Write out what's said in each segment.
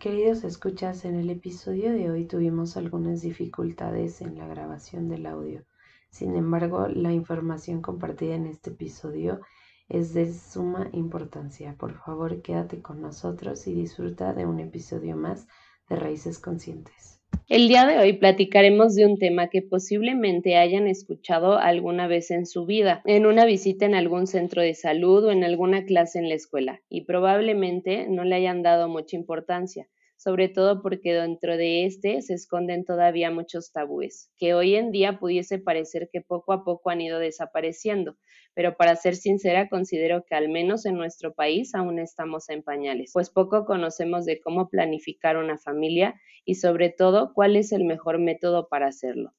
Queridos escuchas, en el episodio de hoy tuvimos algunas dificultades en la grabación del audio. Sin embargo, la información compartida en este episodio es de suma importancia. Por favor, quédate con nosotros y disfruta de un episodio más de Raíces Conscientes. El día de hoy platicaremos de un tema que posiblemente hayan escuchado alguna vez en su vida, en una visita en algún centro de salud o en alguna clase en la escuela, y probablemente no le hayan dado mucha importancia sobre todo porque dentro de este se esconden todavía muchos tabúes, que hoy en día pudiese parecer que poco a poco han ido desapareciendo, pero para ser sincera considero que al menos en nuestro país aún estamos en pañales, pues poco conocemos de cómo planificar una familia y sobre todo cuál es el mejor método para hacerlo.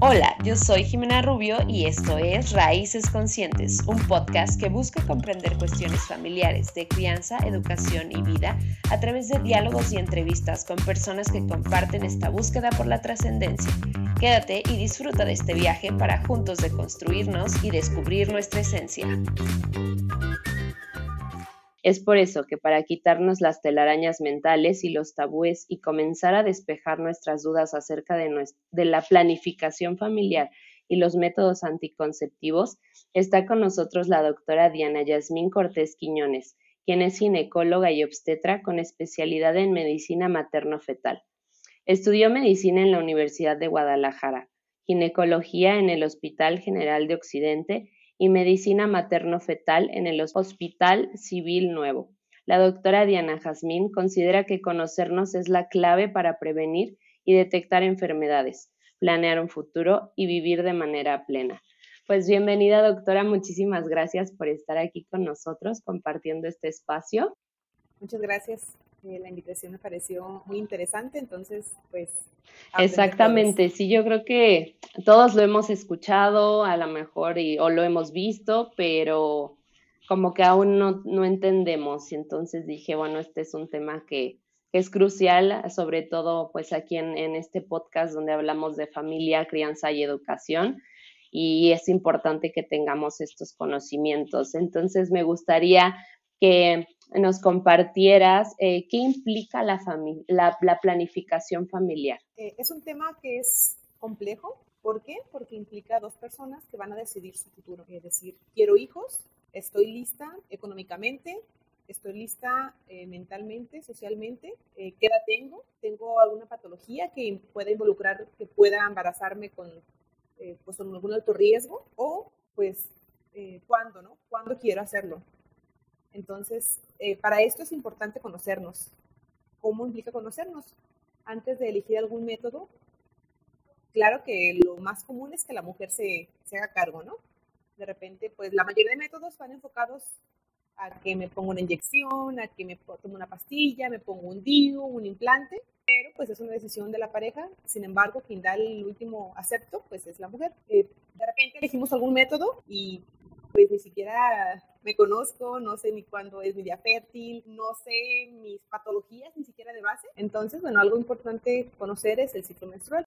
Hola, yo soy Jimena Rubio y esto es Raíces Conscientes, un podcast que busca comprender cuestiones familiares de crianza, educación y vida a través de diálogos y entrevistas con personas que comparten esta búsqueda por la trascendencia. Quédate y disfruta de este viaje para juntos deconstruirnos y descubrir nuestra esencia. Es por eso que para quitarnos las telarañas mentales y los tabúes y comenzar a despejar nuestras dudas acerca de, la planificación familiar y los métodos anticonceptivos, está con nosotros la doctora Diana Yasmín Cortés Quiñones, quien es ginecóloga y obstetra con especialidad en medicina materno-fetal. Estudió medicina en la Universidad de Guadalajara, ginecología en el Hospital General de Occidente y Medicina Materno-Fetal en el Hospital Civil Nuevo. La doctora Diana Jazmín considera que conocernos es la clave para prevenir y detectar enfermedades, planear un futuro y vivir de manera plena. Pues bienvenida doctora, muchísimas gracias por estar aquí con nosotros compartiendo este espacio. Muchas gracias la invitación me pareció muy interesante, entonces pues... Exactamente, sí, yo creo que todos lo hemos escuchado a lo mejor y, o lo hemos visto, pero como que aún no, no entendemos. Y entonces dije, bueno, este es un tema que, es crucial, sobre todo pues aquí en, en este podcast donde hablamos de familia, crianza y educación y es importante que tengamos estos conocimientos. Entonces me gustaría que nos compartieras eh, qué implica la, la, planificación familiar. Eh, es un tema que es complejo. ¿Por qué? Porque implica a dos personas que van a decidir su futuro. Es decir, quiero hijos, estoy lista económicamente, estoy lista eh, mentalmente, socialmente, qué edad tengo, tengo alguna patología que pueda involucrar, que pueda embarazarme con, pues, algún alto riesgo o pues cuándo, ¿no? ¿Cuándo quiero hacerlo? Entonces, eh, para esto es importante conocernos. ¿Cómo implica conocernos? Antes de elegir algún método, claro que lo más común es que la mujer se, haga cargo, ¿no? De repente, pues la mayoría de métodos van enfocados a que me pongo una inyección, a que me tomo una pastilla, me pongo un DIU, un implante, pero pues es una decisión de la pareja. Sin embargo, quien da el último acepto, pues es la mujer. Eh, de repente elegimos algún método y pues ni siquiera me conozco, no sé ni cuándo es mi día fértil, no sé mis patologías ni siquiera de base. Entonces, bueno, algo importante conocer es el ciclo menstrual.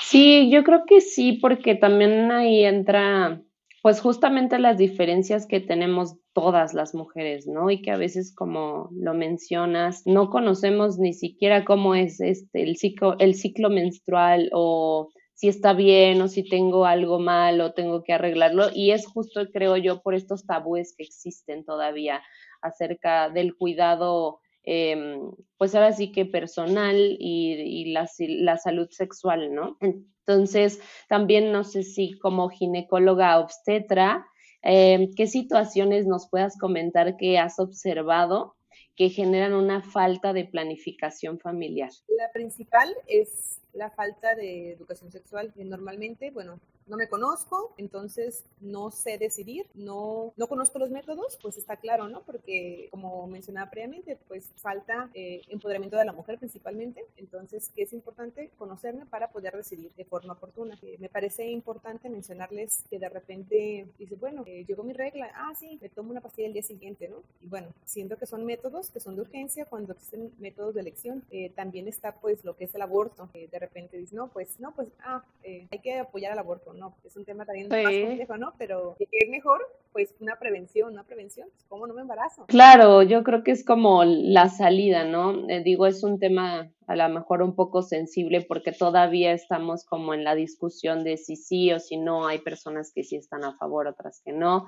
Sí, yo creo que sí, porque también ahí entra pues justamente las diferencias que tenemos todas las mujeres, ¿no? Y que a veces, como lo mencionas, no conocemos ni siquiera cómo es este el ciclo, el ciclo menstrual o si está bien o si tengo algo mal o tengo que arreglarlo. Y es justo, creo yo, por estos tabúes que existen todavía acerca del cuidado, em, pues ahora sí que personal y, la, salud sexual, ¿no? Entonces, también no sé si como ginecóloga obstetra, em, ¿qué situaciones nos puedas comentar que has observado que generan una falta de planificación familiar? La principal es la falta de educación sexual. Normalmente, bueno, no me conozco, entonces no sé decidir, no, no conozco los métodos, pues está claro, ¿no? Porque como mencionaba previamente, pues falta eh, empoderamiento de la mujer principalmente, entonces que es importante conocerme para poder decidir de forma oportuna. Eh, me parece importante mencionarles que de repente dice, bueno, eh, llegó mi regla, ah, sí, me tomo una pastilla el día siguiente, ¿no? Y bueno, siento que son métodos que son de urgencia, cuando existen métodos de elección, también está pues lo que es el aborto, de repente dice, no, pues, no, pues, ah, hay que apoyar al aborto, no, es un tema también más complejo, ¿no? Pero es mejor, pues, una prevención, una prevención, pues, ¿cómo no me embarazo? Claro, yo creo que es como la salida, ¿no? Eh, digo, es un tema a lo mejor un poco sensible porque todavía estamos como en la discusión de si sí o si no, hay personas que sí están a favor, otras que no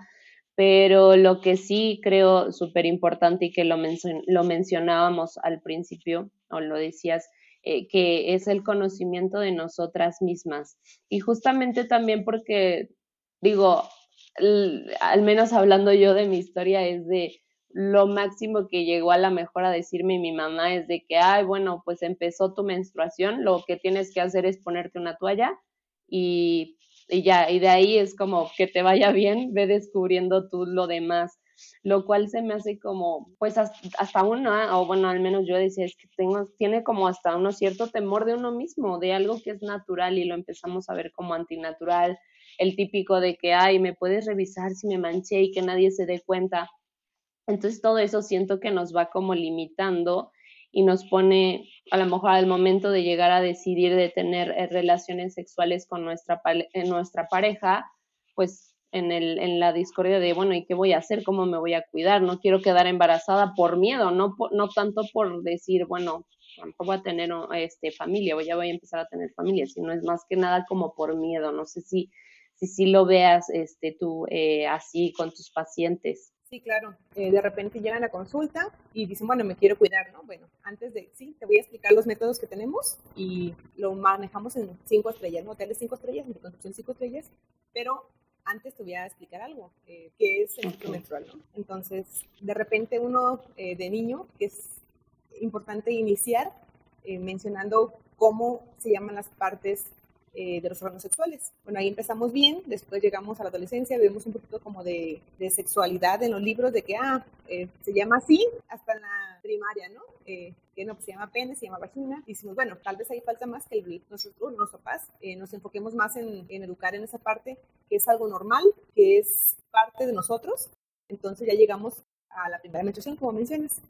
pero lo que sí creo súper importante y que lo, lo mencionábamos al principio, o lo decías, eh, que es el conocimiento de nosotras mismas. Y justamente también porque, digo, al menos hablando yo de mi historia, es de lo máximo que llegó a la mejor a decirme mi mamá es de que, ay, bueno, pues empezó tu menstruación, lo que tienes que hacer es ponerte una toalla y, y ya, y de ahí es como que te vaya bien, ve descubriendo tú lo demás lo cual se me hace como, pues hasta uno, o bueno, al menos yo decía, es que tengo, tiene como hasta uno cierto temor de uno mismo, de algo que es natural y lo empezamos a ver como antinatural, el típico de que, ay, me puedes revisar si me manché y que nadie se dé cuenta. Entonces todo eso siento que nos va como limitando y nos pone a lo mejor al momento de llegar a decidir de tener eh, relaciones sexuales con nuestra, eh, nuestra pareja, pues en, el, en la discordia de, bueno, ¿y qué voy a hacer? ¿Cómo me voy a cuidar? No quiero quedar embarazada por miedo, no, no tanto por decir, bueno, tampoco voy a tener este, familia o ya voy a empezar a tener familia, sino es más que nada como por miedo. No sé si si, si lo veas este, tú eh, así con tus pacientes. Sí, claro. Eh, de repente llegan a consulta y dicen, bueno, me quiero cuidar, ¿no? Bueno, antes de, sí, te voy a explicar los métodos que tenemos y lo manejamos en cinco estrellas, ¿no? Hoteles cinco estrellas, en construcción cinco estrellas, pero antes te voy a explicar algo, eh, que es el ciclo menstrual, ¿no? Entonces, de repente uno eh, de niño, que es importante iniciar eh, mencionando cómo se llaman las partes eh, de los órganos sexuales. Bueno, ahí empezamos bien, después llegamos a la adolescencia, vemos un poquito como de, sexualidad en los libros, de que, ah, eh, se llama así, hasta en la primaria, ¿no? Eh, que no, pues se llama pene, se llama vagina. Y decimos, bueno, tal vez ahí falta más que el, nosotros, los papás, nos enfoquemos más en, en educar en esa parte, que es algo normal, que es parte de nosotros. Entonces ya llegamos a la primera menstruación, como mencionas.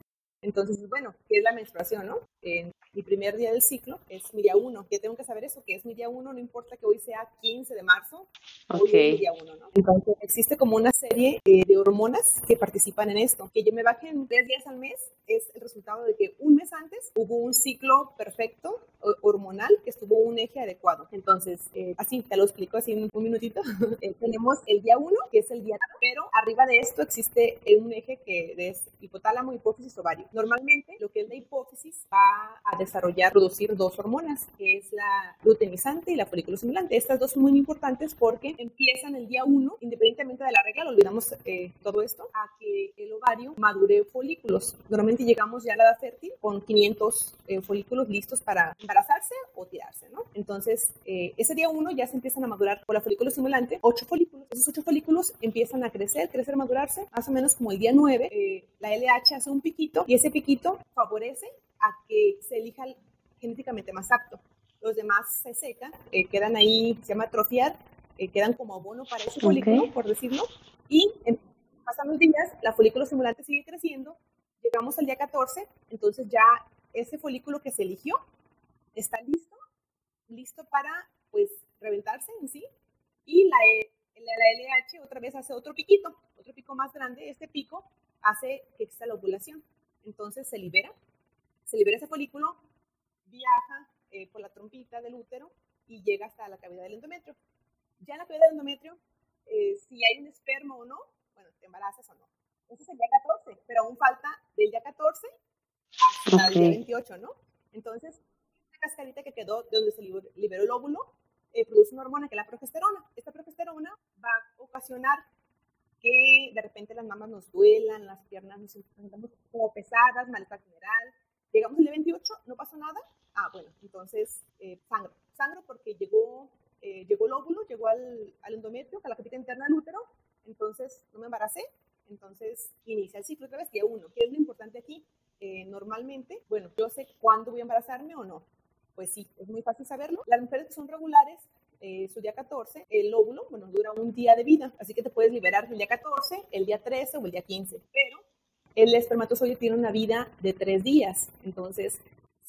Entonces, bueno, ¿qué es la menstruación, no? En mi primer día del ciclo es mi día 1. ¿Qué tengo que saber eso? Que es mi día 1, no importa que hoy sea 15 de marzo, hoy es mi día 1, ¿no? Entonces, existe como una serie eh, de hormonas que participan en esto. Que yo me baje en tres días al mes es el resultado de que un mes antes hubo un ciclo perfecto hormonal que estuvo un eje adecuado. Entonces, eh, así, te lo explico así en un minutito. Eh, tenemos el día 1, que es el día, pero arriba de esto existe un eje que es hipotálamo, hipófisis, ovario. Normalmente, lo que es la hipófisis va a desarrollar, producir dos hormonas, que es la luteinizante y la folículo estimulante. Estas dos son muy importantes porque empiezan el día 1, independientemente de la regla, lo olvidamos eh, todo esto, a que el ovario madure folículos. Normalmente llegamos ya a la edad fértil con 500 eh, folículos listos para embarazarse o tirarse, ¿no? Entonces, eh, ese día 1 ya se empiezan a madurar por la folículo estimulante, 8 folículos. Esos 8 folículos empiezan a crecer, crecer, madurarse, más o menos como el día 9, la LH hace un piquito y ese piquito favorece a que se elija genéticamente más apto. Los demás se secan, eh, quedan ahí, se llama atrofiar, eh, quedan como abono para ese folículo, por decirlo, y pasan los días, la folículo estimulante sigue creciendo, llegamos al día 14, entonces ya ese folículo que se eligió está listo, listo para pues reventarse en sí, y la, e, la, LH otra vez hace otro piquito, otro pico más grande, este pico hace que exista la ovulación, entonces se libera, se libera ese folículo, viaja eh, por la trompita del útero y llega hasta la cavidad del endometrio. Ya en la cavidad del endometrio, eh, si hay un esperma o no, bueno, te embarazas o no. Ese es el día 14, pero aún falta del día 14 hasta el día 28, ¿no? Entonces, esta cascarita que quedó de donde se liberó el óvulo eh, produce una hormona que es la progesterona. Esta progesterona va a ocasionar que de repente las mamas nos duelan, las piernas nos sintamos como pesadas, malestar general, Llegamos el día 28, no pasó nada. Ah, bueno, entonces eh, sangro. Sangro porque llegó, eh, llegó el óvulo, llegó al, al endometrio, a la capita interna del útero, entonces no me embaracé, entonces inicia el ciclo otra vez, día 1. ¿Qué es lo importante aquí? Eh, normalmente, bueno, yo sé cuándo voy a embarazarme o no. Pues sí, es muy fácil saberlo. Las mujeres que son regulares, eh, su día 14, el óvulo, bueno, dura un día de vida, así que te puedes liberar el día 14, el día 13 o el día 15, pero el espermatozoide tiene una vida de tres días. Entonces,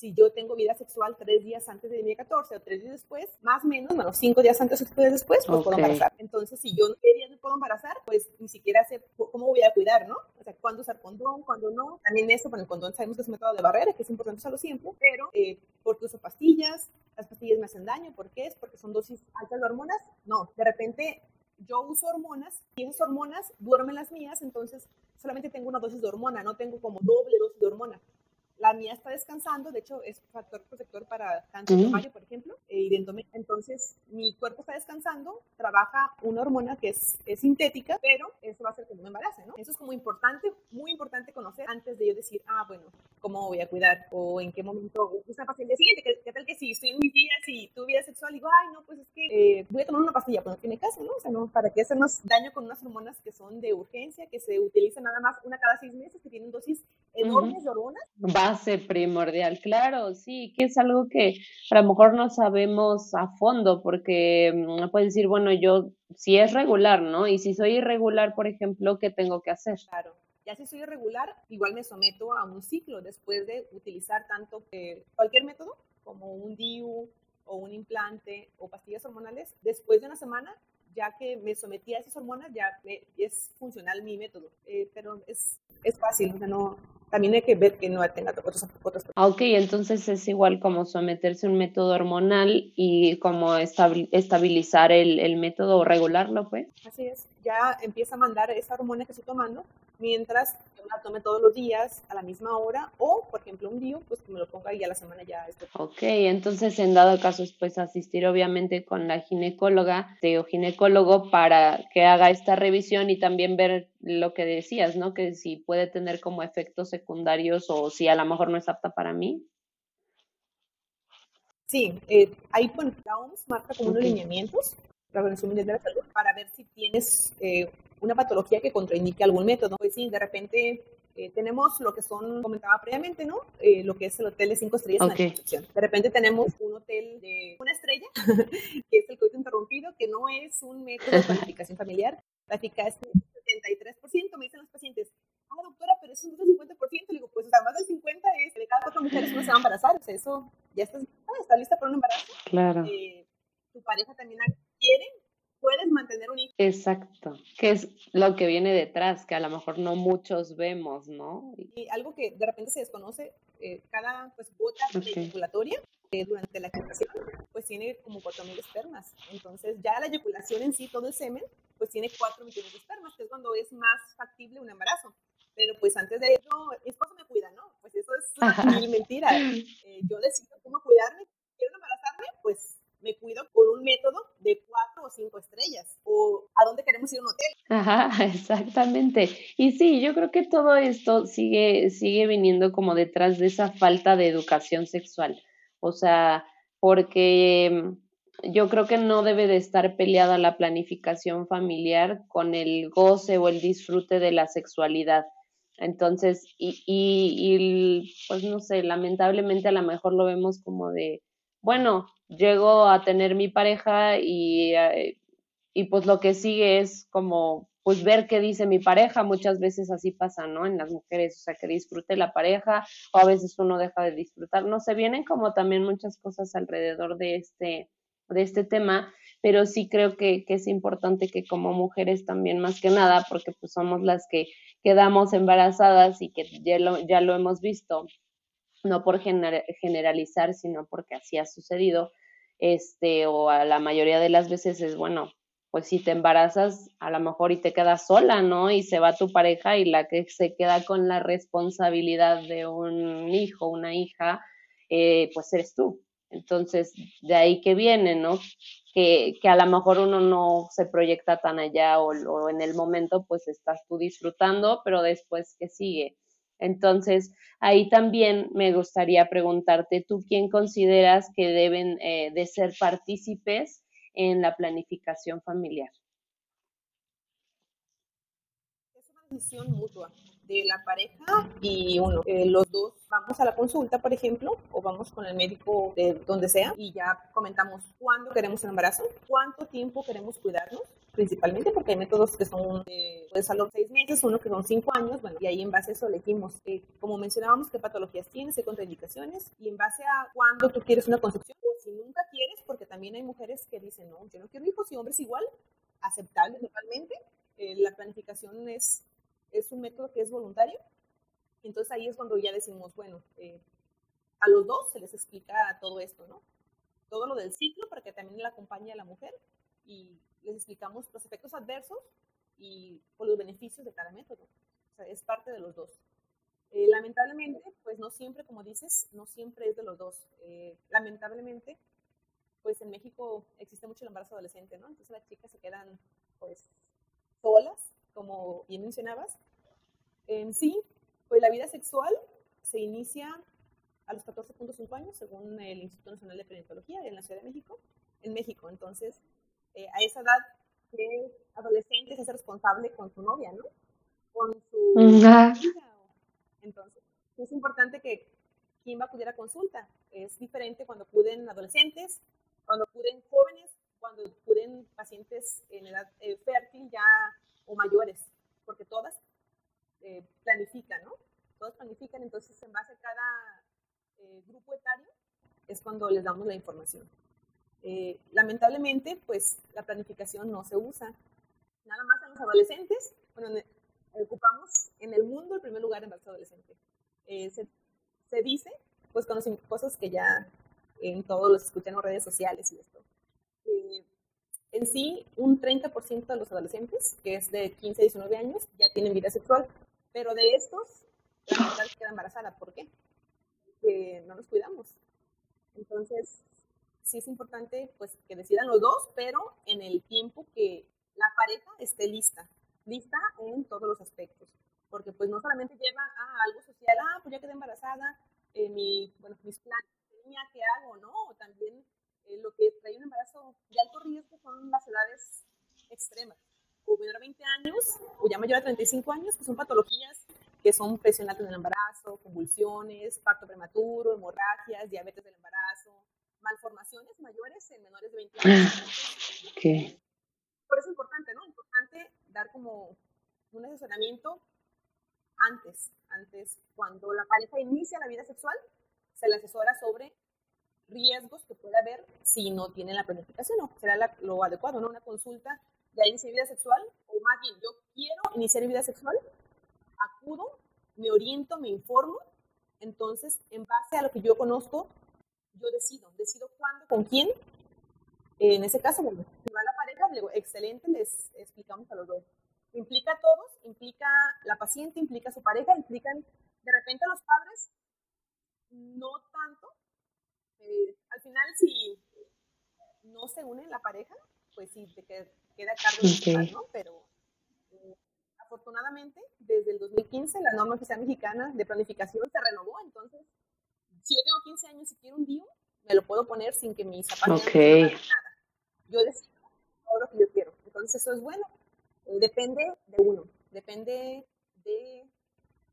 si yo tengo vida sexual tres días antes de mi 14 o tres días después, más o menos, bueno, cinco días antes o tres después, pues puedo embarazar. Entonces, si yo días me puedo embarazar, pues ni siquiera sé cómo voy a cuidar, ¿no? O sea, cuándo usar condón, cuándo no. También eso, con el condón sabemos que es un método de barrera, que es importante usarlo siempre, pero eh, porque uso pastillas, las pastillas me hacen daño, ¿por qué? Es porque son dosis altas de hormonas. No, de repente yo uso hormonas y esas hormonas duermen las mías, entonces solamente tengo una dosis de hormona, no tengo como doble dosis de hormona. La mía está descansando, de hecho es factor protector para cáncer de mayo, por ejemplo, e Entonces, mi cuerpo está descansando, trabaja una hormona que es, es, sintética, pero eso va a hacer que no me embarace, ¿no? Eso es como importante, muy importante conocer antes de yo decir, ah, bueno, ¿cómo voy a cuidar? O en qué momento, una pastilla el día siguiente, ¿qué, tal que si estoy en mis días y tu vida sexual, digo, ay, no, pues es que eh, voy a tomar una pastilla, pues no tiene caso, ¿no? O sea, no, ¿para qué hacernos daño con unas hormonas que son de urgencia, que se utilizan nada más una cada seis meses, que tienen dosis enormes hormonas? base primordial, claro, sí, que es algo que a lo mejor no sabemos a fondo, porque mm, puedes decir, bueno, yo si es regular, ¿no? Y si soy irregular, por ejemplo, ¿qué tengo que hacer? Claro. Ya si soy irregular, igual me someto a un ciclo después de utilizar tanto que cualquier método, como un DIU o un implante o pastillas hormonales, después de una semana, ya que me sometí a esas hormonas, ya es funcional mi método. Eh, pero es, es fácil, o sea, no, también hay que ver que no tenga otros ah, Ok, entonces es igual como someterse a un método hormonal y como estabilizar el, el método o regularlo, pues. Así es, ya empieza a mandar esa hormona que estoy tomando mientras yo la tome todos los días a la misma hora o, por ejemplo, un día, pues que me lo ponga y a la semana ya estoy. Ok, entonces en dado caso, pues asistir obviamente con la ginecóloga o ginecólogo para que haga esta revisión y también ver lo que decías, ¿no? Que si puede tener como efectos secundarios o si a lo mejor no es apta para mí. Sí, eh, ahí pues, la OMS marca como unos lineamientos, la Organización Mundial de la Salud, para ver si tienes eh, una patología que contraindique algún método. Pues sí, de repente eh, tenemos lo que son, comentaba previamente, ¿no? Eh, lo que es el hotel de cinco estrellas en la. De repente tenemos un hotel de una estrella, que es el coito interrumpido, que no es un método de planificación familiar. La eficacia es 73%, me dicen los pacientes. Ah, doctora, pero eso es un 50%. Le digo, pues, o sea, más del 50% es de cada cuatro mujeres uno se va a embarazar. O sea, eso ya está, está lista para un embarazo. Claro. Eh, tu pareja también quiere puedes mantener un hijo. Exacto, que es lo que viene detrás, que a lo mejor no muchos vemos, ¿no? Y algo que de repente se desconoce, eh, cada pues, gota eyaculatoria eh, durante la gestación, pues tiene como 4.000 espermas. Entonces ya la eyaculación en sí, todo el semen, pues tiene 4 millones de espermas, que es cuando es más factible un embarazo. Pero pues antes de eso, mi esposo me cuida, ¿no? Pues eso es una mentira. Eh, yo decido cómo cuidarme. ¿Quiero embarazarme? Pues me cuido con un método de cuatro o cinco estrellas o a dónde queremos ir a un hotel. Ajá, exactamente. Y sí, yo creo que todo esto sigue, sigue viniendo como detrás de esa falta de educación sexual. O sea, porque mm, yo creo que no debe de estar peleada la planificación familiar con el goce o el disfrute de la sexualidad. Entonces, y, y, y pues no sé, lamentablemente a lo mejor lo vemos como de, bueno, llego a tener mi pareja y, eh, y pues lo que sigue es como pues ver qué dice mi pareja, muchas veces así pasa, ¿no? En las mujeres, o sea, que disfrute la pareja o a veces uno deja de disfrutar, no se vienen como también muchas cosas alrededor de este, de este tema, pero sí creo que, es importante que como mujeres también más que nada, porque pues somos las que quedamos embarazadas y que ya lo, ya lo hemos visto, no por generalizar, sino porque así ha sucedido, este, o a la mayoría de las veces es, bueno, pues si te embarazas, a lo mejor y te quedas sola, ¿no? Y se va tu pareja y la que se queda con la responsabilidad de un hijo, una hija, eh, pues eres tú. Entonces, de ahí que viene, ¿no? Que, que, a lo mejor uno no se proyecta tan allá o, en el momento, pues estás tú disfrutando, pero después, ¿qué sigue? Entonces, ahí también me gustaría preguntarte, ¿tú quién consideras que deben eh, de ser partícipes en la planificación familiar? Es una decisión mutua. De la pareja y uno, eh, los dos vamos a la consulta, por ejemplo, o vamos con el médico de donde sea y ya comentamos cuándo queremos el embarazo, cuánto tiempo queremos cuidarnos, principalmente porque hay métodos que son de pues, a los seis meses, uno que son cinco años, bueno, y ahí en base a eso elegimos, eh, como mencionábamos, qué patologías tienes, qué contraindicaciones, y en base a cuándo tú quieres una concepción, o si nunca quieres, porque también hay mujeres que dicen, no, yo no quiero hijos y hombres igual, aceptable totalmente, eh, la planificación es, es un método que es voluntario, entonces ahí es cuando ya decimos, bueno, eh, a los dos se les explica todo esto, ¿no? Todo lo del ciclo para que también la acompañe a la mujer y les explicamos los efectos adversos y los beneficios de cada método. O sea, es parte de los dos. Eh, lamentablemente, pues no siempre, como dices, no siempre es de los dos. Eh, lamentablemente, pues en México existe mucho el embarazo adolescente, ¿no? Entonces las chicas se quedan, pues, solas, como bien mencionabas. En sí, pues la vida sexual se inicia a los 14.5 años, según el Instituto Nacional de Perinatología en la Ciudad de México, en México. Entonces, eh, a esa edad, que adolescente se hace responsable con su novia, ¿no? Con su hija. Entonces, es importante que quién va a acudir a consulta. Es diferente cuando acuden adolescentes, cuando acuden jóvenes, cuando acuden pacientes en edad eh, fértil ya o mayores, porque todas eh, planifican, ¿no? Todos planifican, entonces en base a cada eh, grupo etario es cuando les damos la información. Eh, lamentablemente, pues la planificación no se usa. Nada más en los adolescentes, bueno, ocupamos en el mundo el primer lugar en embarazo adolescente. Se, se, dice, pues conocen cosas que ya en todos los escuchan en redes sociales y esto. En sí, un 30% de los adolescentes, que es de 15 a 19 años, ya tienen vida sexual. Pero de estos, la mitad queda embarazada. ¿Por qué? Porque no nos cuidamos. Entonces, sí es importante pues que decidan los dos, pero en el tiempo que la pareja esté lista, lista en todos los aspectos. Porque pues no solamente lleva a algo social, ah, pues ya quedé embarazada, eh, mi, bueno, mis planes, ¿qué hago? No, también eh, lo que trae un embarazo de alto riesgo son las edades extremas o menor a 20 años, o ya mayor a 35 años, que son patologías que son presión alta en el embarazo, convulsiones, parto prematuro, hemorragias, diabetes del embarazo, malformaciones mayores en menores de 20 años. Okay. Por eso es importante, ¿no? Importante dar como un asesoramiento antes, antes, cuando la pareja inicia la vida sexual, se le asesora sobre riesgos que puede haber si no tiene la planificación, o será lo adecuado, ¿no? Una consulta ya inicié vida sexual, o más bien yo quiero iniciar vida sexual, acudo, me oriento, me informo, entonces en base a lo que yo conozco, yo decido, decido cuándo, con quién. En ese caso, bueno, si va la pareja, digo, excelente, les explicamos a los dos. Implica a todos, implica la paciente, implica a su pareja, implican de repente a los padres, no tanto. Eh, al final, si no se une la pareja, pues sí, te queda cargo okay. ¿no? Pero eh, afortunadamente, desde el 2015, la norma oficial mexicana de planificación se renovó, entonces, si yo tengo 15 años y quiero un DIU, me lo puedo poner sin que mis zapatos okay. nada. Yo decido todo lo que yo quiero. Entonces, eso es bueno. Eh, depende de uno, depende de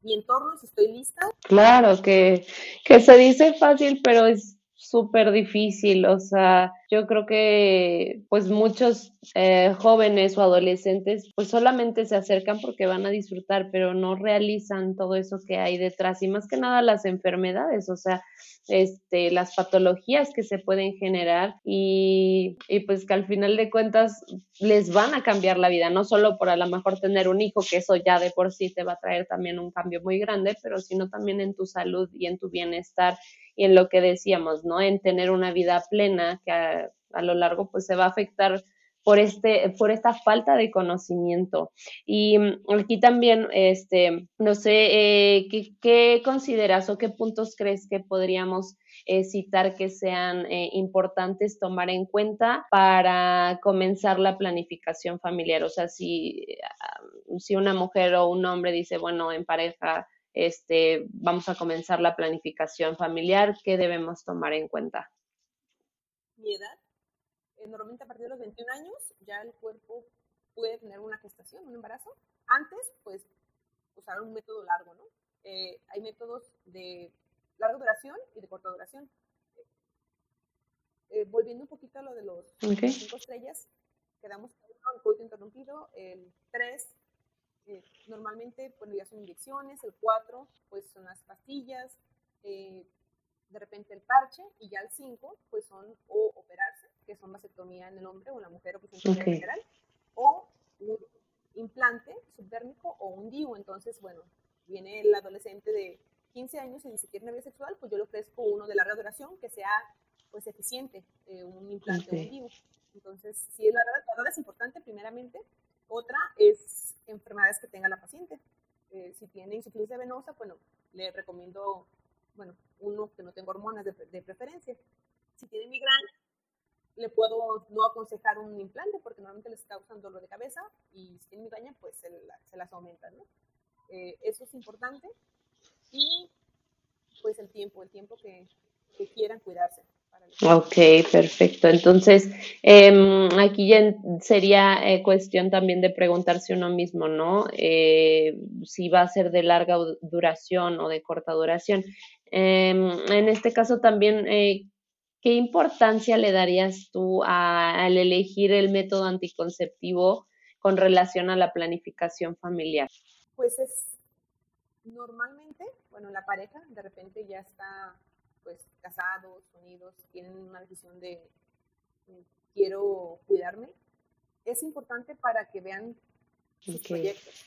mi entorno, si estoy lista. Claro, que, que se dice fácil, pero es súper difícil, o sea, yo creo que pues muchos eh, jóvenes o adolescentes pues solamente se acercan porque van a disfrutar, pero no realizan todo eso que hay detrás y más que nada las enfermedades, o sea, este, las patologías que se pueden generar y, y pues que al final de cuentas les van a cambiar la vida, no solo por a lo mejor tener un hijo, que eso ya de por sí te va a traer también un cambio muy grande, pero sino también en tu salud y en tu bienestar y en lo que decíamos, ¿no? En tener una vida plena que a, lo largo pues se va a afectar por, este, por esta falta de conocimiento. Y mm, aquí también, este, no sé, eh, ¿qué, consideras o qué puntos crees que podríamos eh, citar que sean eh, importantes tomar en cuenta para comenzar la planificación familiar? O sea, si, ah, si una mujer o un hombre dice, bueno, en pareja este, vamos a comenzar la planificación familiar, ¿qué debemos tomar en cuenta? Mi edad, eh, normalmente a partir de los 21 años ya el cuerpo puede tener una gestación, un embarazo. Antes, pues, usar un método largo, ¿no? Eh, hay métodos de larga duración y de corta duración. Eh, volviendo un poquito a lo de los cinco estrellas, quedamos con el coito interrumpido, el 3 eh, normalmente pues ya son inyecciones, el 4 pues son las pastillas, eh, de repente el parche y ya el 5 pues son o operarse, que son vasectomía en el hombre o en la mujer o pues en general, o un implante subdérmico o un DIU. Entonces, bueno, viene el adolescente de 15 años y dice que tiene vida sexual, pues yo le ofrezco uno de larga duración que sea pues eficiente, eh, un implante o un DIU. Entonces, sí, la verdad, es importante primeramente. Otra es enfermedades que tenga la paciente. Eh, si tiene insuficiencia venosa, bueno, le recomiendo, bueno, uno que no tenga hormonas de, preferencia. Si tiene migraña, le puedo no aconsejar un implante porque normalmente les causan dolor de cabeza y si tiene migraña, pues se, las aumenta, ¿no? Eh, eso es importante. Y pues el tiempo, el tiempo que, quieran cuidarse. Ok, perfecto. Entonces, em, aquí ya sería eh, cuestión también de preguntarse uno mismo, ¿no? Eh, si va a ser de larga duración o de corta duración. Em, en este caso también, eh, ¿qué importancia le darías tú al elegir el método anticonceptivo con relación a la planificación familiar? Pues es normalmente, bueno, la pareja de repente ya está pues casados, unidos, tienen una decisión de eh, quiero cuidarme, es importante para que vean sus proyectos.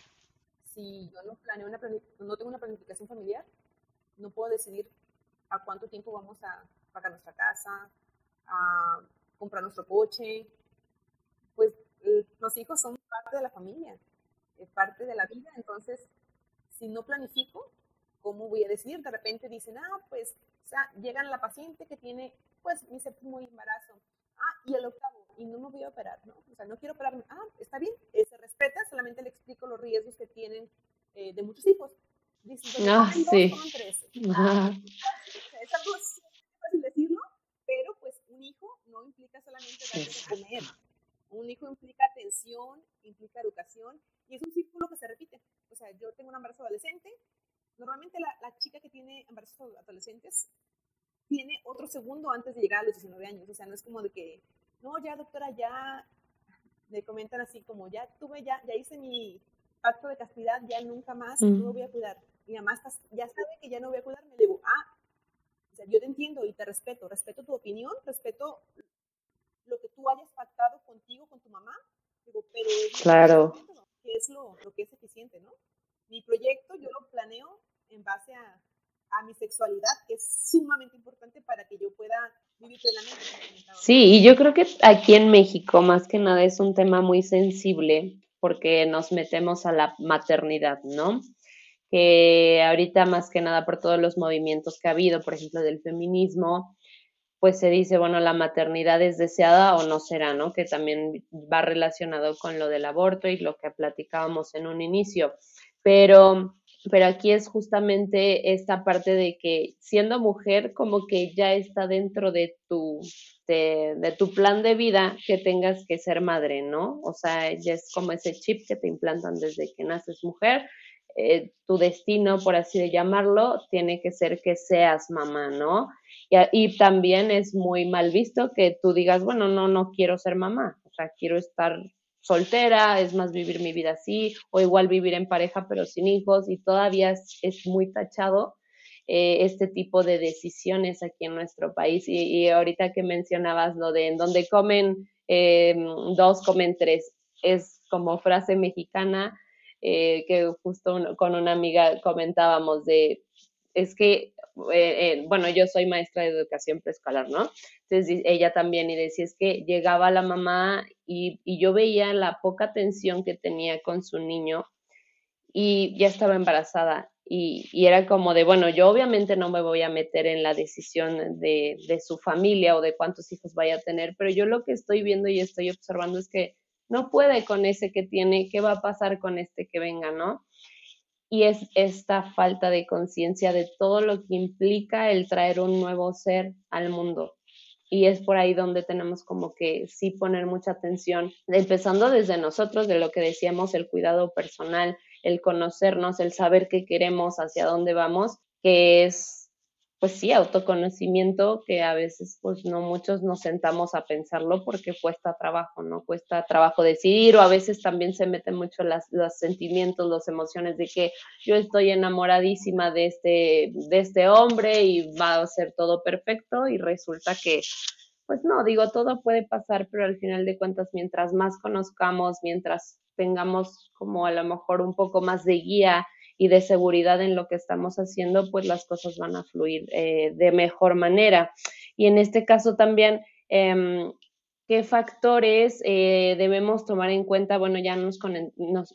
Si yo no planeo una no tengo una planificación familiar, no puedo decidir a cuánto tiempo vamos a pagar nuestra casa, a comprar nuestro coche. Pues los hijos son parte de la familia, es parte de la vida, entonces si no planifico, ¿cómo voy a decidir? De repente dicen, ah, pues o sea, llegan la paciente que tiene, pues, mi séptimo embarazo. Ah, y el octavo, y no me voy a operar, ¿no? O sea, no quiero operarme. Ah, está bien, eh, se respeta, solamente le explico los riesgos que tienen eh, de muchos hijos. Dicen, ah, sí. Ah, es algo fácil decirlo, pero pues un hijo no implica solamente darle de comer. Un hijo implica atención, implica educación, y es un círculo que se repite. O sea, yo tengo un embarazo adolescente, Normalmente la, la chica que tiene embarazos adolescentes tiene otro segundo antes de llegar a los 19 años. O sea, no es como de que, no, ya doctora, ya me comentan así como, ya tuve, ya, ya hice mi pacto de castidad, ya nunca más, no voy a cuidar. Mi mamá ya sabe que ya no voy a cuidar. Me digo, ah, yo te entiendo y te respeto, respeto tu opinión, respeto lo que tú hayas pactado contigo, con tu mamá. Digo, pero claro. ¿qué es lo, lo que es eficiente, no? Mi proyecto yo lo planeo en base a, mi sexualidad, que es sumamente importante para que yo pueda vivir plenamente. Sí, y yo creo que aquí en México más que nada es un tema muy sensible porque nos metemos a la maternidad, ¿no? Que ahorita más que nada por todos los movimientos que ha habido, por ejemplo, del feminismo, pues se dice, bueno, la maternidad es deseada o no será, ¿no? Que también va relacionado con lo del aborto y lo que platicábamos en un inicio. Pero pero aquí es justamente esta parte de que siendo mujer como que ya está dentro de tu, de, tu plan de vida que tengas que ser madre, ¿no? O sea, ya es como ese chip que te implantan desde que naces mujer. Eh, tu destino, por así de llamarlo, tiene que ser que seas mamá, ¿no? Y, también es muy mal visto que tú digas, bueno, no, no quiero ser mamá, o sea, quiero estar soltera, es más vivir mi vida así, o igual vivir en pareja pero sin hijos, y todavía es, muy tachado eh, este tipo de decisiones aquí en nuestro país. Y, ahorita que mencionabas lo de en donde comen em, dos, comen tres, es como frase mexicana eh, que justo con una amiga comentábamos de, es que eh, eh, bueno, yo soy maestra de educación preescolar, ¿no? Entonces ella también y decía, es que llegaba la mamá y, yo veía la poca atención que tenía con su niño y ya estaba embarazada. Y, era como de, bueno, yo obviamente no me voy a meter en la decisión de, de su familia o de cuántos hijos vaya a tener, pero yo lo que estoy viendo y estoy observando es que no puede con ese que tiene, ¿qué va a pasar con este que venga, no? y es esta falta de conciencia de todo lo que implica el traer un nuevo ser al mundo. Y es por ahí donde tenemos como que sí poner mucha atención, empezando desde nosotros, de lo que decíamos, el cuidado personal, el conocernos, el saber qué queremos, hacia dónde vamos, que es pues sí, autoconocimiento que a veces pues no muchos nos sentamos a pensarlo porque cuesta trabajo, ¿no? Cuesta trabajo decidir o a veces también se meten mucho las, los sentimientos, las emociones de que yo estoy enamoradísima de este, de este hombre y va a ser todo perfecto y resulta que pues no, digo, todo puede pasar, pero al final de cuentas, mientras más conozcamos, mientras tengamos como a lo mejor un poco más de guía y de seguridad en lo que estamos haciendo, pues las cosas van a fluir eh, de mejor manera. Y en este caso también, em, ¿qué factores eh, debemos tomar en cuenta? Bueno, ya nos,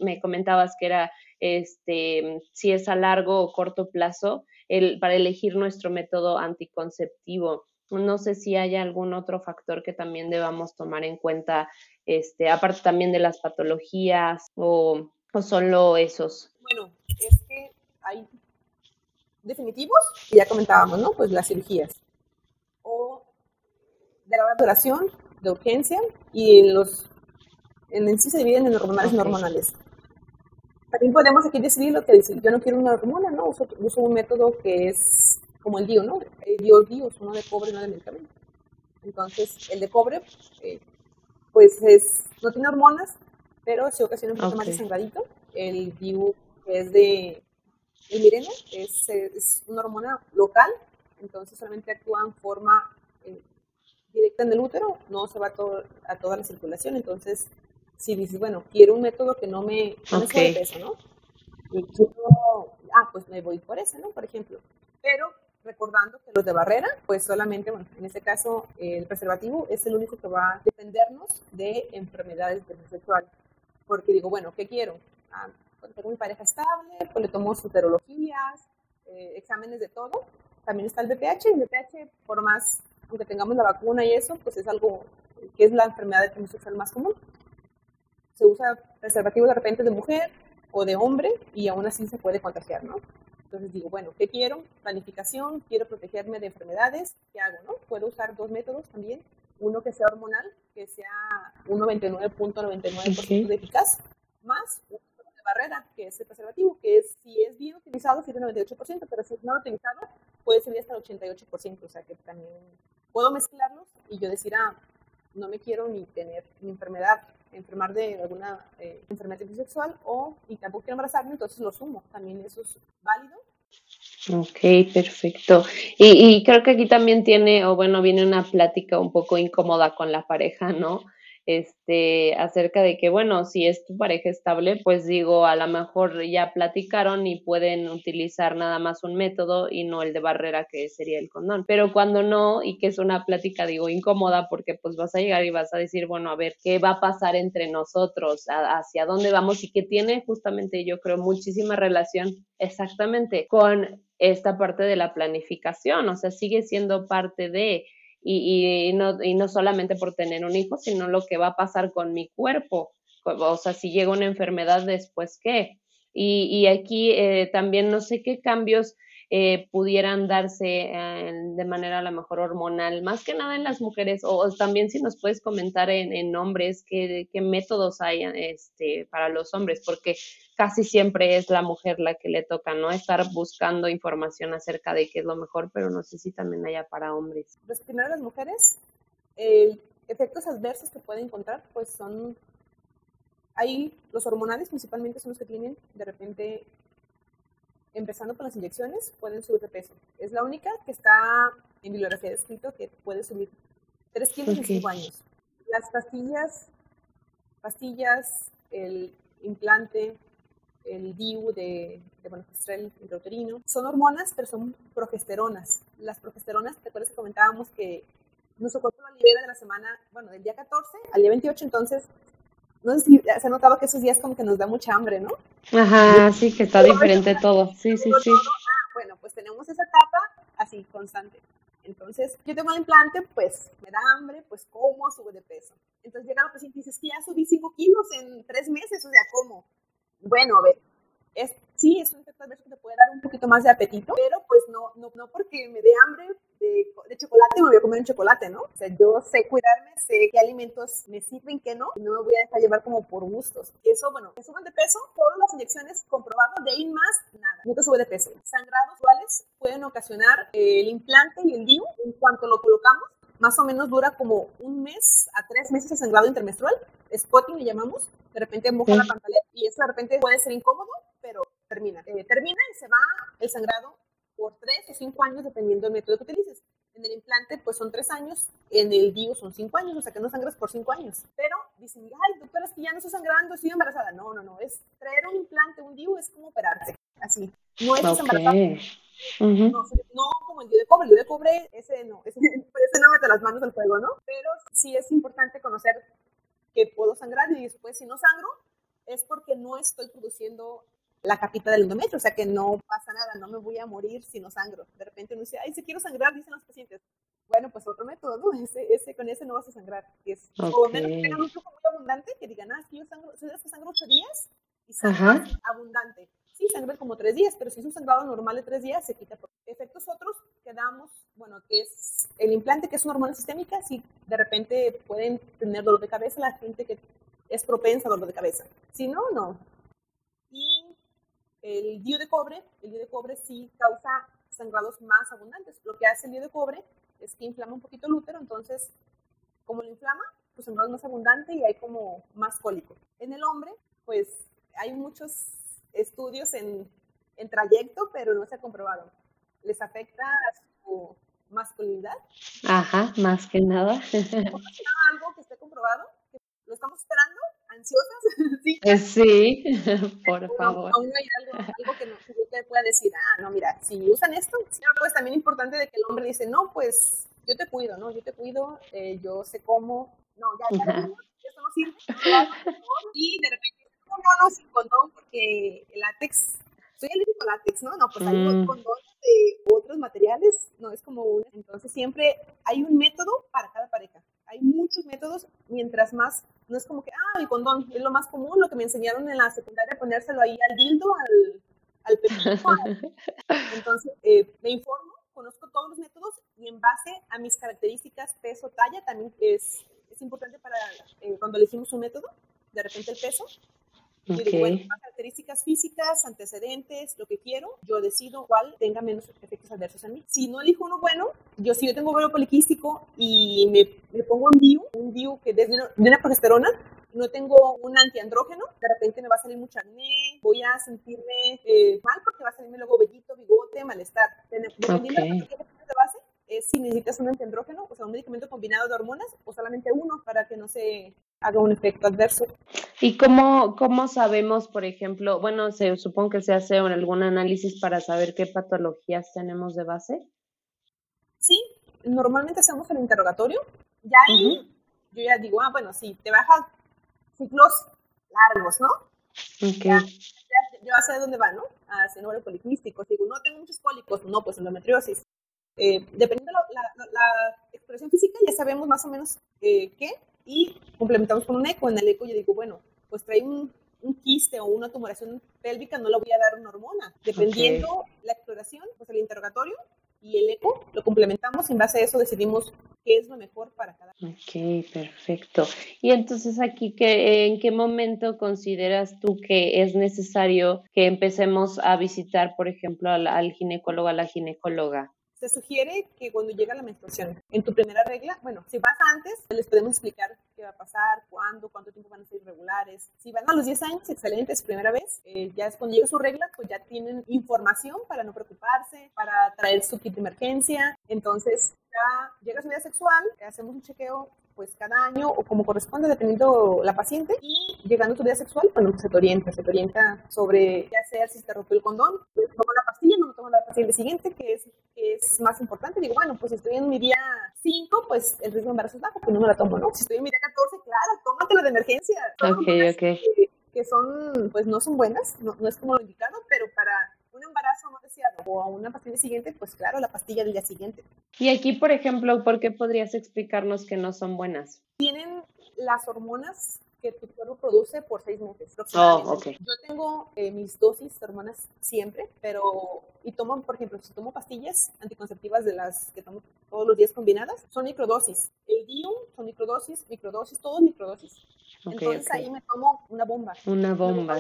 me comentabas que era este, si es a largo o corto plazo el, para elegir nuestro método anticonceptivo. No sé si hay algún otro factor que también debamos tomar en cuenta, este, aparte también de las patologías o, o solo esos. Bueno, es que hay definitivos, que ya comentábamos, ¿no? Pues las cirugías. O de larga duración, de urgencia, y los en sí se dividen en hormonales y no hormonales. También podemos aquí decidir lo que dice, yo no quiero una hormona, ¿no? Uso, un método que es como el DIO, ¿no? El DIO DIO, uno de cobre, no de medicamento. Entonces, el de cobre, eh, pues es, no tiene hormonas, pero sí ocasiona un poquito más de sangradito. El DIU es de el mireno, es, es, una hormona local, entonces solamente actúa en forma eh, directa en el útero, no se va a, todo, a toda la circulación, entonces si dices, bueno, quiero un método que no me, no okay. peso, ¿no? Y quiero, ah, pues me voy por ese, ¿no? Por ejemplo. Pero recordando que los de barrera, pues solamente, bueno, en este caso el preservativo es el único que va a defendernos de enfermedades sexuales. Porque digo, bueno, ¿qué quiero? Ah, tengo mi pareja estable, pues le tomo futerologías, eh, exámenes de todo. También está el BPH, el BPH, por más, aunque tengamos la vacuna y eso, pues es algo que es la enfermedad de transmisión sexual más común. Se usa preservativo de repente de mujer o de hombre y aún así se puede contagiar, ¿no? Entonces digo, bueno, ¿qué quiero? Planificación, quiero protegerme de enfermedades, ¿qué hago, no? Puedo usar dos métodos también, uno que sea hormonal, que sea un 99.99% de eficaz, más barrera, que es el preservativo, que es, si es bien utilizado, sirve el 98%, pero si es no utilizado, puede servir hasta el 88%, o sea que también puedo mezclarlos y yo decir, ah, no me quiero ni tener mi enfermedad, enfermar de alguna eh, enfermedad sexual o y tampoco quiero embarazarme, entonces lo sumo, también eso es válido. Ok, perfecto. Y, y creo que aquí también tiene, o bueno, viene una plática un poco incómoda con la pareja, ¿no? Este, acerca de que, bueno, si es tu pareja estable, pues digo, a lo mejor ya platicaron y pueden utilizar nada más un método y no el de barrera que sería el condón. Pero cuando no, y que es una plática, digo, incómoda, porque pues vas a llegar y vas a decir, bueno, a ver, ¿qué va a pasar entre nosotros? ¿Hacia dónde vamos? Y que tiene justamente, yo creo, muchísima relación exactamente con esta parte de la planificación, o sea, sigue siendo parte de y, y, no, y no solamente por tener un hijo, sino lo que va a pasar con mi cuerpo. O sea, si llega una enfermedad después, ¿qué? Y, y aquí eh, también no sé qué cambios eh, pudieran darse eh, de manera a lo mejor hormonal, más que nada en las mujeres, o, también si nos puedes comentar en, en hombres qué, métodos hay este, para los hombres, porque casi siempre es la mujer la que le toca, ¿no? Estar buscando información acerca de qué es lo mejor, pero no sé si también haya para hombres. Pues primero las mujeres, eh, efectos adversos que pueden encontrar, pues son, hay los hormonales principalmente son los que tienen de repente empezando con las inyecciones, pueden subir de peso. Es la única que está en bibliografía escrito que puede subir 3 kilos en 5 años. Las pastillas, pastillas, el implante, el DIU de, de bueno, intrauterino, son hormonas, pero son progesteronas. Las progesteronas, ¿te acuerdas que comentábamos que nuestro cuerpo lo libera de la semana, bueno, del día 14 al día 28, entonces no sé si se ha notado que esos días como que nos da mucha hambre, ¿no? Ajá, sí, que está diferente todo. Sí, sí, sí. Ah, bueno, pues tenemos esa etapa así, constante. Entonces, yo tengo el implante, pues me da hambre, pues como, sube de peso. Entonces llega la paciente y dice, es que ya subí 5 kilos en 3 meses, o sea, ¿cómo? Bueno, a ver, es, sí, es un efecto adverso que te puede dar un poquito más de apetito, pero pues no, no, no porque me dé hambre de, de chocolate, me voy a comer un chocolate, ¿no? O sea, yo sé cuidarme, sé qué alimentos me sirven, qué no, y no me voy a dejar llevar como por gustos. Y eso, bueno, que suban de peso, todas las inyecciones comprobado, de ahí más, nada, nunca sube de peso. Sangrados iguales pueden ocasionar el implante y el DIU en cuanto lo colocamos, más o menos dura como un mes a tres meses de sangrado intermenstrual, spotting le llamamos, de repente moja la pantaleta y eso de repente puede ser incómodo, pero termina. Eh, termina y se va el sangrado por tres o cinco años, dependiendo del método que utilices. En el implante, pues son tres años, en el DIU son cinco años, o sea que no sangras por cinco años. Pero dicen, ay, doctora, es que ya no estoy sangrando, estoy embarazada. No, no, no, es traer un implante, un DIU es como operarse, así. No es okay. no, no, como el DIU de cobre, el DIU de cobre, ese no, ese, ese no mete las manos al fuego, ¿no? Pero sí es importante conocer que puedo sangrar y después si no sangro es porque no estoy produciendo la capita del endometrio, o sea que no pasa nada, no me voy a morir si no sangro. De repente uno dice, ay, si quiero sangrar, dicen los pacientes. Bueno, pues otro método, ¿no? Ese, ese, con ese no vas a sangrar. Que es, O menos que tengan un flujo muy abundante, que digan, ah, que yo sangro, ¿sabes que sangro ocho días? Y sangro abundante. Sí, sangro como tres días, pero si es un sangrado normal de tres días, se quita. Por efectos otros que damos, bueno, que es el implante, que es una hormona sistémica, si de repente pueden tener dolor de cabeza la gente que es propensa a dolor de cabeza. Si no, no. El DIU de cobre, el DIU de cobre sí causa sangrados más abundantes. Lo que hace el DIU de cobre es que inflama un poquito el útero, entonces, como lo inflama, pues sangrado es más abundante y hay como más cólico. En el hombre, pues hay muchos estudios en, en trayecto, pero no se ha comprobado. ¿Les afecta a su masculinidad? Ajá, más que nada. algo que esté comprobado? ¿Lo estamos esperando? ansiosas. sí, eh, sí por favor. Aún hay algo, algo que, no, que pueda decir, ah, no, mira, si usan esto, pues también es importante de que el hombre dice, no, pues yo te cuido, ¿no? Yo te cuido, eh, yo sé cómo, no, ya, ya, no, eso no sirve. Y de repente, no, no, no, sin condón, porque el látex soy alérgico al látex, ¿no? No, pues hay mm. condones de otros materiales, no es como uno. Entonces siempre hay un método para cada pareja. Hay muchos métodos, mientras más, no es como que, ah, el condón es lo más común, lo que me enseñaron en la secundaria, ponérselo ahí al dildo, al, al pepino. Entonces, eh, me informo, conozco todos los métodos y en base a mis características, peso, talla, también es, es importante para eh, cuando elegimos un método, de repente el peso, Okay. Digo, bueno, características físicas, antecedentes, lo que quiero, yo decido cuál tenga menos efectos adversos en mí. Si no elijo uno bueno, yo si yo tengo ovario poliquístico y me, me, pongo un DIU, un DIU que desde una, de una progesterona, no tengo un antiandrógeno, de repente me va a salir mucha acné, voy a sentirme eh, mal porque va a salirme luego vellito, bigote, malestar. Dependiendo okay. de de base, es si necesitas un antiandrógeno, o sea, un medicamento combinado de hormonas, o solamente uno para que no se haga un efecto adverso. ¿Y cómo, cómo sabemos, por ejemplo, bueno, se supongo que se hace algún análisis para saber qué patologías tenemos de base? Sí, normalmente hacemos el interrogatorio. Ya ahí yo ya digo, ah, bueno, sí, te baja ciclos largos, ¿no? Ok. Ya, yo sé de dónde va, ¿no? Ah, ovario poliquístico. Digo, no tengo muchos cólicos, no, pues endometriosis. Eh, dependiendo de la, la, expresión física, ya sabemos más o menos eh, qué, y complementamos con un eco. En el eco yo digo, bueno, pues trae un, un quiste o una tumoración pélvica, no le voy a dar una hormona. Dependiendo la exploración, pues el interrogatorio y el eco lo complementamos y en base a eso decidimos qué es lo mejor para cada Ok, perfecto. Y entonces aquí, que, ¿en qué momento consideras tú que es necesario que empecemos a visitar, por ejemplo, al, al ginecólogo, a la ginecóloga? Se sugiere que cuando llega la menstruación, en tu primera regla, bueno, si vas antes, les podemos explicar qué va a pasar, cuándo, cuánto tiempo van a ser irregulares. Si van a los 10 años, excelente, es primera vez. Eh, ya es cuando llega su regla, pues ya tienen información para no preocuparse, para traer su kit de emergencia. Entonces, ya llega su vida sexual, hacemos un chequeo pues cada año o como corresponde dependiendo la paciente y llegando a tu vida sexual, bueno, se te orienta, se te orienta sobre ya sea si se te rompió el condón, pues, tomo la pastilla, no me tomo la pastilla siguiente, que es, que es más importante, digo, bueno, pues si estoy en mi día 5, pues el riesgo de embarazo es bajo, pues no me la tomo, ¿no? Si estoy en mi día 14, claro, tómatela de emergencia. Ok, ok. Que, que, son, pues no son buenas, no, no es como lo indicado, pero para un embarazo no deseado o a una pastilla siguiente, pues claro, la pastilla del día siguiente. Y aquí, por ejemplo, ¿por qué podrías explicarnos que no son buenas? Tienen las hormonas que tu cuerpo produce por seis meses. Oh, Yo tengo eh, mis dosis de hormonas siempre, pero, y tomo, por ejemplo, si tomo pastillas anticonceptivas de las que tomo todos los días combinadas, son microdosis. El Dium son microdosis, microdosis, todo microdosis. Entonces ahí me tomo una bomba. Una bomba.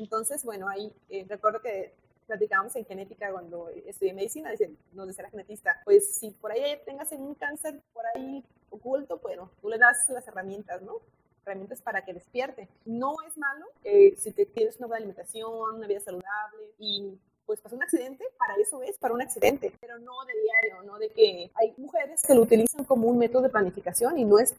Entonces, bueno, ahí eh, recuerdo que platicábamos en genética cuando estudié medicina, nos decía la genetista, pues si por ahí tengas un cáncer por ahí oculto, bueno, tú le das las herramientas, ¿no? herramientas para que despierte. No es malo eh, si te tienes una buena alimentación, una vida saludable y pues pasó un accidente, para eso es, para un accidente, pero no de diario, no de que hay mujeres que lo utilizan como un método de planificación y no es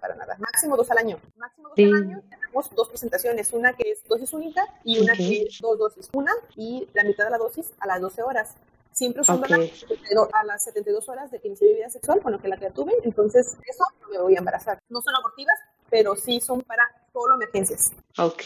para nada. Máximo dos al año. Máximo dos al año tenemos dos presentaciones, una que es dosis única y una que es dos dosis. Una y la mitad de la dosis a las 12 horas. Siempre son a las 72 horas de que inicié mi vida sexual, bueno, que la que tuve, entonces eso no me voy a embarazar. No son abortivas, pero sí son para solo emergencias. Ok,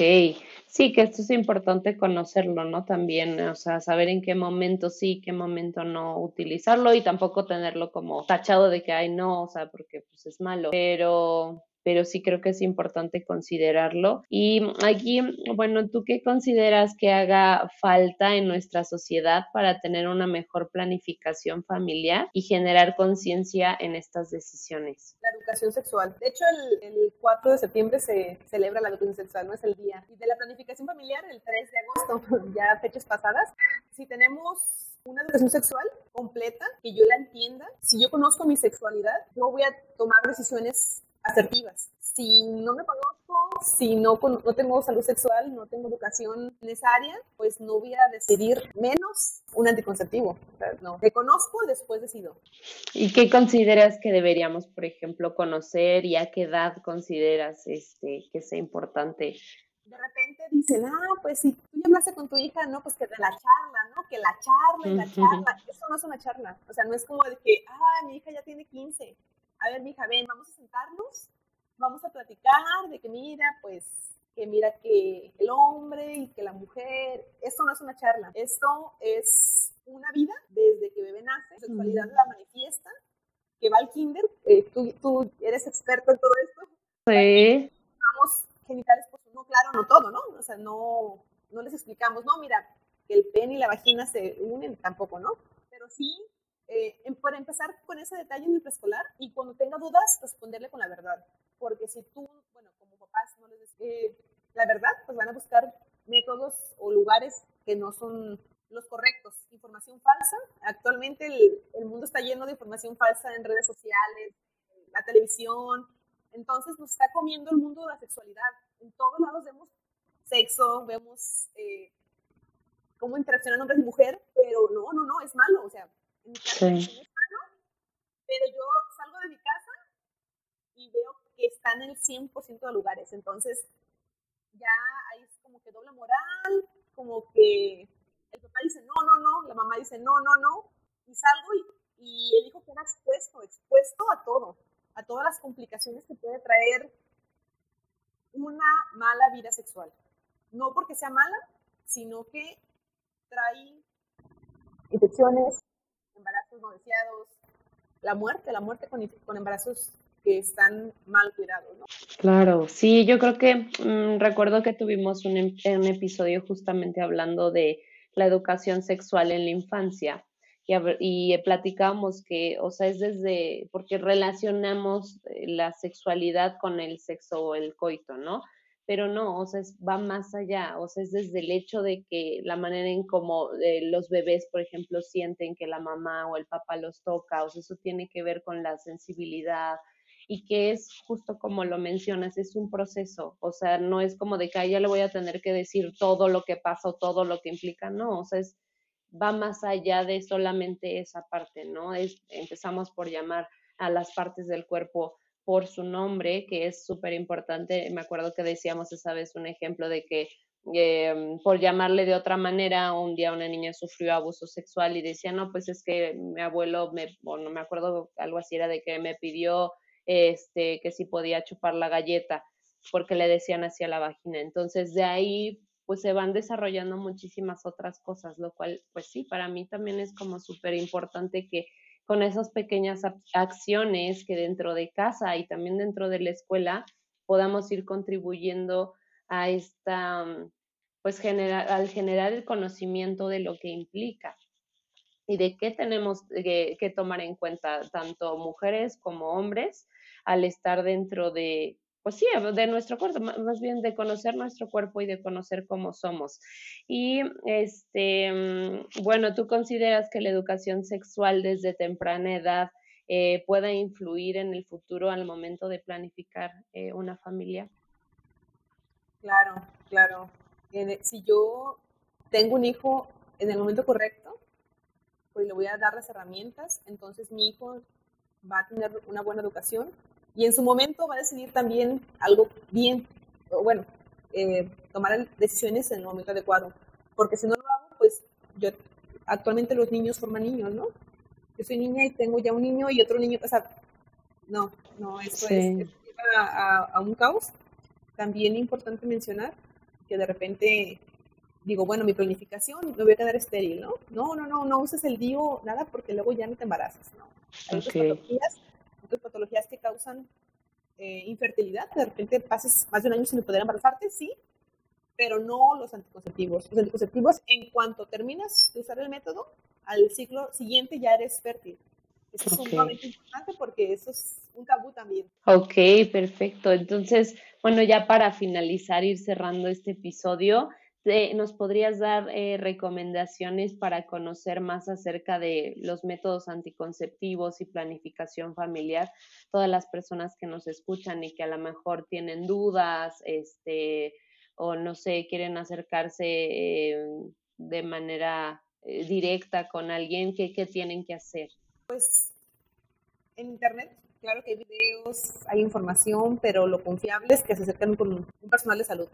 sí, que esto es importante conocerlo, ¿no? También, o sea, saber en qué momento sí, qué momento no utilizarlo y tampoco tenerlo como tachado de que, ay, no, o sea, porque pues es malo, pero pero sí creo que es importante considerarlo. Y aquí, bueno, ¿tú qué consideras que haga falta en nuestra sociedad para tener una mejor planificación familiar y generar conciencia en estas decisiones? La educación sexual. De hecho, el, 4 de septiembre se celebra la educación sexual, no es el día. Y de la planificación familiar, el 3 de agosto, ya fechas pasadas, si tenemos una educación sexual completa, que yo la entienda. Si yo conozco mi sexualidad, yo voy a tomar decisiones asertivas. Si no me conozco, si no, no tengo salud sexual, no tengo educación necesaria, pues no voy a decidir menos un anticonceptivo. no, me conozco, después decido. ¿Y qué consideras que deberíamos, por ejemplo, conocer y a qué edad consideras este, que sea importante de repente dicen, ah, pues si tú ya hablaste con tu hija, no, pues que de la charla, ¿no? Que la charla y la charla. Eso no es una charla. O sea, no es como de que, ah, mi hija ya tiene 15 a ver, mija, ven, vamos a sentarnos, vamos a platicar de que mira, pues, que mira que el hombre y que la mujer, esto no es una charla, esto es una vida desde que bebé nace, la sexualidad la manifiesta, que va al kinder, eh, tú, tú, eres experto en todo esto. Sí. Vamos genitales, pues no, claro, no todo, ¿no? O sea, no, no les explicamos, no, mira, que el pene y la vagina se unen, tampoco, ¿no? Pero sí eh, por empezar con ese detalle en el preescolar y cuando tenga dudas, responderle con la verdad. Porque si tú, bueno, como papás no les dices eh, la verdad, pues van a buscar métodos o lugares que no son los correctos. Información falsa. Actualmente el, el mundo está lleno de información falsa en redes sociales, la televisión. Entonces nos está comiendo el mundo de la sexualidad. En todos lados vemos sexo, vemos eh, cómo interaccionan hombres y mujeres, pero no, no, no, es malo. O sea, sí. pero yo salgo de mi casa y veo que están en el 100% de lugares. Entonces, ya ahí es como que doble moral, como que el papá dice no, no, no, la mamá dice no, no, no, y salgo y, y el hijo queda expuesto, expuesto a todo, a todas las complicaciones que puede traer una mala vida sexual. No porque sea mala, sino que trae infecciones, embarazos no la muerte, la muerte con, embarazos que están mal cuidados, ¿no? Claro, sí, yo creo que mm, recuerdo que tuvimos un, un, episodio justamente hablando de la educación sexual en la infancia y, y platicamos que, o sea, es desde, porque relacionamos eh, la sexualidad con el sexo o el coito, ¿no? Pero no, o sea, va más allá, o sea, es desde el hecho de que la manera en cómo eh, los bebés, por ejemplo, sienten que la mamá o el papá los toca, o sea, eso tiene que ver con la sensibilidad y que es justo como lo mencionas, es un proceso, o sea, no es como de que ya le voy a tener que decir todo lo que pasa o todo lo que implica, no, o sea, es, va más allá de solamente esa parte, ¿no? Es, empezamos por llamar a las partes del cuerpo por su nombre, que es súper importante. Me acuerdo que decíamos esa vez un ejemplo de que em, por llamarle de otra manera, un día una niña sufrió abuso sexual y decía, no, pues es que mi abuelo, me, o no me acuerdo, algo así era de que me pidió este, que si podía chupar la galleta, porque le decían hacia la vagina. Entonces, de ahí, pues se van desarrollando muchísimas otras cosas, lo cual, pues sí, para mí también es como súper importante que con esas pequeñas acciones que dentro de casa y también dentro de la escuela podamos ir contribuyendo a esta, mm, pues generar, al generar el conocimiento de lo que implica y de qué tenemos que, que tomar en cuenta tanto mujeres como hombres al estar dentro de, pues sí, de nuestro cuerpo, más bien de conocer nuestro cuerpo y de conocer cómo somos. Y este, mm, bueno, ¿tú consideras que la educación sexual desde temprana edad eh, pueda influir en el futuro al momento de planificar eh, una familia? Claro, claro. Si yo tengo un hijo en el momento correcto, pues le voy a dar las herramientas, entonces mi hijo va a tener una buena educación y en su momento va a decidir también algo bien, o bueno, eh, tomar decisiones en el momento adecuado. Porque si no lo hago, pues yo, actualmente los niños forman niños, ¿no? Yo soy niña y tengo ya un niño y otro niño, o sea, no, no, esto es, a, a, un caos. También importante mencionar que de repente digo, bueno, mi planificación me voy a quedar estéril, ¿no? No, no, no, no uses el DIO, nada, porque luego ya no te embarazas, ¿no? Hay patologías patologías que causan eh, infertilidad, de repente pases más de un año sin poder embarazarte, sí, pero no los anticonceptivos. Los anticonceptivos, en cuanto terminas de usar el método, al ciclo siguiente ya eres fértil. Eso es sumamente importante porque eso es un tabú también. Ok, perfecto. Entonces, bueno, ya para finalizar, ir cerrando este episodio, ¿Nos podrías dar eh, recomendaciones para conocer más acerca de los métodos anticonceptivos y planificación familiar? Todas las personas que nos escuchan y que a lo mejor tienen dudas, este, o no sé, quieren acercarse eh, de manera eh, directa con alguien, ¿qué, ¿qué tienen que hacer? Pues en Internet claro que hay videos, hay información, pero lo confiable es que se acerquen con un personal de salud.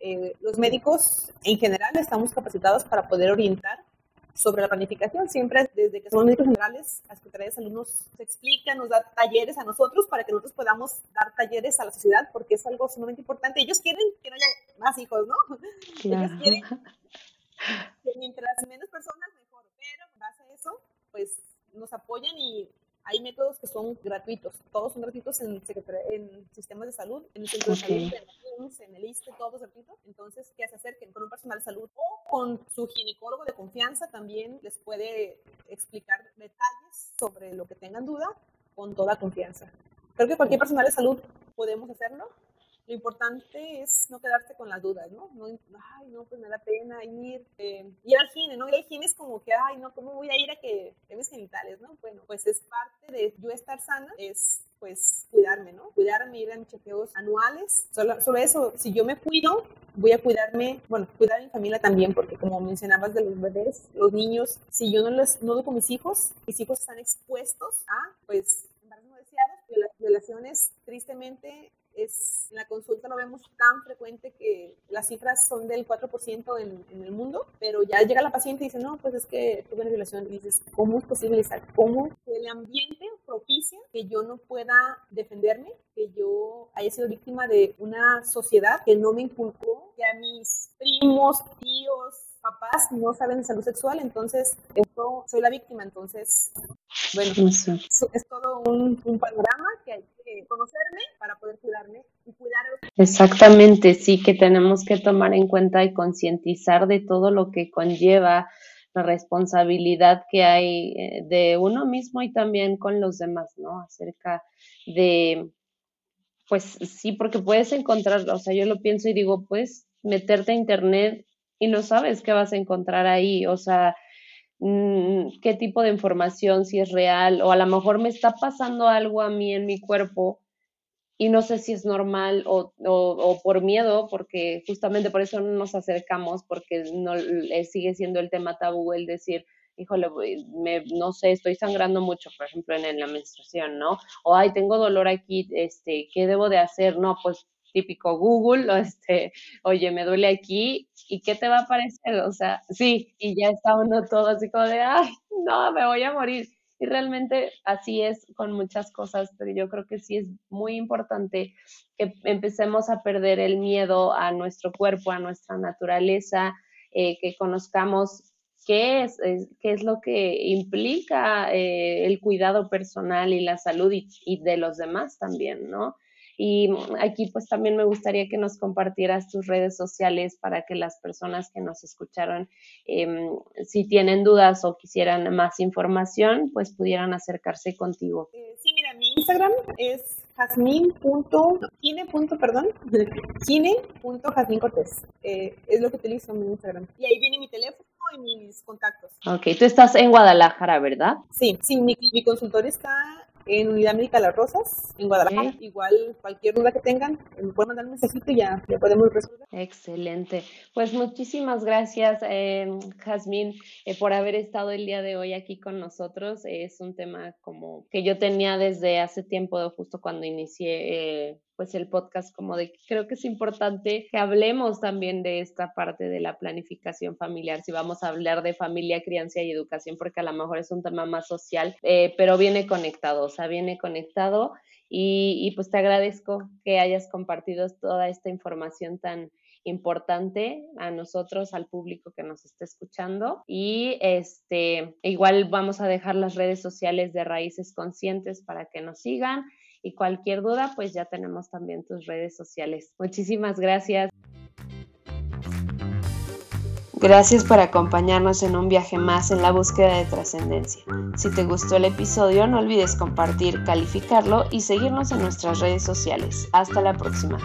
Eh, los médicos en general estamos capacitados para poder orientar sobre la planificación. Siempre desde que somos médicos generales, la Secretaría de Salud nos explica, nos da talleres a nosotros para que nosotros podamos dar talleres a la sociedad porque es algo sumamente importante. Ellos quieren que no haya más hijos, ¿no? Ellos quieren que mientras menos personas, mejor. Pero en base a eso, pues nos apoyan y hay métodos que son gratuitos, todos son gratuitos en, en sistemas de salud, en el centro de salud, en el ISTE, todos gratuitos. Entonces, que se acerquen con un personal de salud o con su ginecólogo de confianza también les puede explicar detalles sobre lo que tengan duda con toda confianza. Creo que cualquier personal de salud podemos hacerlo lo importante es no quedarte con las dudas, ¿no? no ay, no, pues me da pena ir, eh, ir al cine, ¿no? Y al cine es como que, ay, no, ¿cómo voy a ir a que ve mis genitales, ¿no? Bueno, pues es parte de yo estar sana, es pues cuidarme, ¿no? Cuidarme, ir a mis chequeos anuales. Solo, solo eso, si yo me cuido, voy a cuidarme, bueno, cuidar a mi familia también, porque como mencionabas de los bebés, los niños, si yo no les no con mis hijos, mis hijos están expuestos a, pues, embarazos no deseados, violaciones, tristemente, es, en la consulta lo vemos tan frecuente que las cifras son del 4% en, en, el mundo, pero ya llega la paciente y dice, no, pues es que tuve una violación. Y dices, ¿cómo es posible? ¿Cómo el ambiente propicia que yo no pueda defenderme, que yo haya sido víctima de una sociedad que no me inculcó, que a mis primos, tíos, papás no saben de salud sexual, entonces yo soy la víctima, entonces, bueno, es todo un, un panorama que hay conocerme para poder cuidarme y cuidar Exactamente, sí, que tenemos que tomar en cuenta y concientizar de todo lo que conlleva la responsabilidad que hay eh, de uno mismo y también con los demás, ¿no? Acerca de, pues sí, porque puedes encontrar, o sea, yo lo pienso y digo, puedes meterte a internet y no sabes qué vas a encontrar ahí, o sea, Mm, qué tipo de información, si es real, o a lo mejor me está pasando algo a mí en mi cuerpo y no sé si es normal o, o, por miedo, porque justamente por eso no nos acercamos, porque no sigue siendo el tema tabú el decir, híjole, me, no sé, estoy sangrando mucho, por ejemplo, en, en, la menstruación, ¿no? O, ay, tengo dolor aquí, este, ¿qué debo de hacer? No, pues típico Google, o este, oye, me duele aquí, ¿y qué te va a aparecer? O sea, sí, y ya está uno todo así como de, ay, no, me voy a morir. Y realmente así es con muchas cosas, pero yo creo que sí es muy importante que empecemos a perder el miedo a nuestro cuerpo, a nuestra naturaleza, eh, que conozcamos qué es, qué es lo que implica eh, el cuidado personal y la salud y, y, de los demás también, ¿no? Y aquí pues también me gustaría que nos compartieras tus redes sociales para que las personas que nos escucharon, em, si tienen dudas o quisieran más información, pues pudieran acercarse contigo. Eh, sí, mira, mi Instagram es jasmin.kine. perdón, kine.jasmincortés. Eh, es lo que utilizo en mi Instagram. Y ahí viene mi teléfono y mis contactos. Ok, tú estás en Guadalajara, ¿verdad? Sí, sí, mi, mi consultorio está en Unidad Médica Las Rosas, en Guadalajara. Igual cualquier duda que tengan, me pueden mandar un mensajito y ya le podemos resolver. Excelente. Pues muchísimas gracias, eh, Jazmín, eh, por haber estado el día de hoy aquí con nosotros. Es un tema como que yo tenía desde hace tiempo, justo cuando inicié eh, pues el podcast como de creo que es importante que hablemos también de esta parte de la planificación familiar, si vamos a hablar de familia, crianza y educación, porque a lo mejor es un tema más social, eh, pero viene conectado, o sea, viene conectado y, y pues te agradezco que hayas compartido toda esta información tan importante a nosotros, al público que nos está escuchando. Y este, igual vamos a dejar las redes sociales de Raíces Conscientes para que nos sigan y cualquier duda, pues ya tenemos también tus redes sociales. Muchísimas gracias. Gracias por acompañarnos en un viaje más en la búsqueda de trascendencia. Si te gustó el episodio, no olvides compartir, calificarlo y seguirnos en nuestras redes sociales. Hasta la próxima.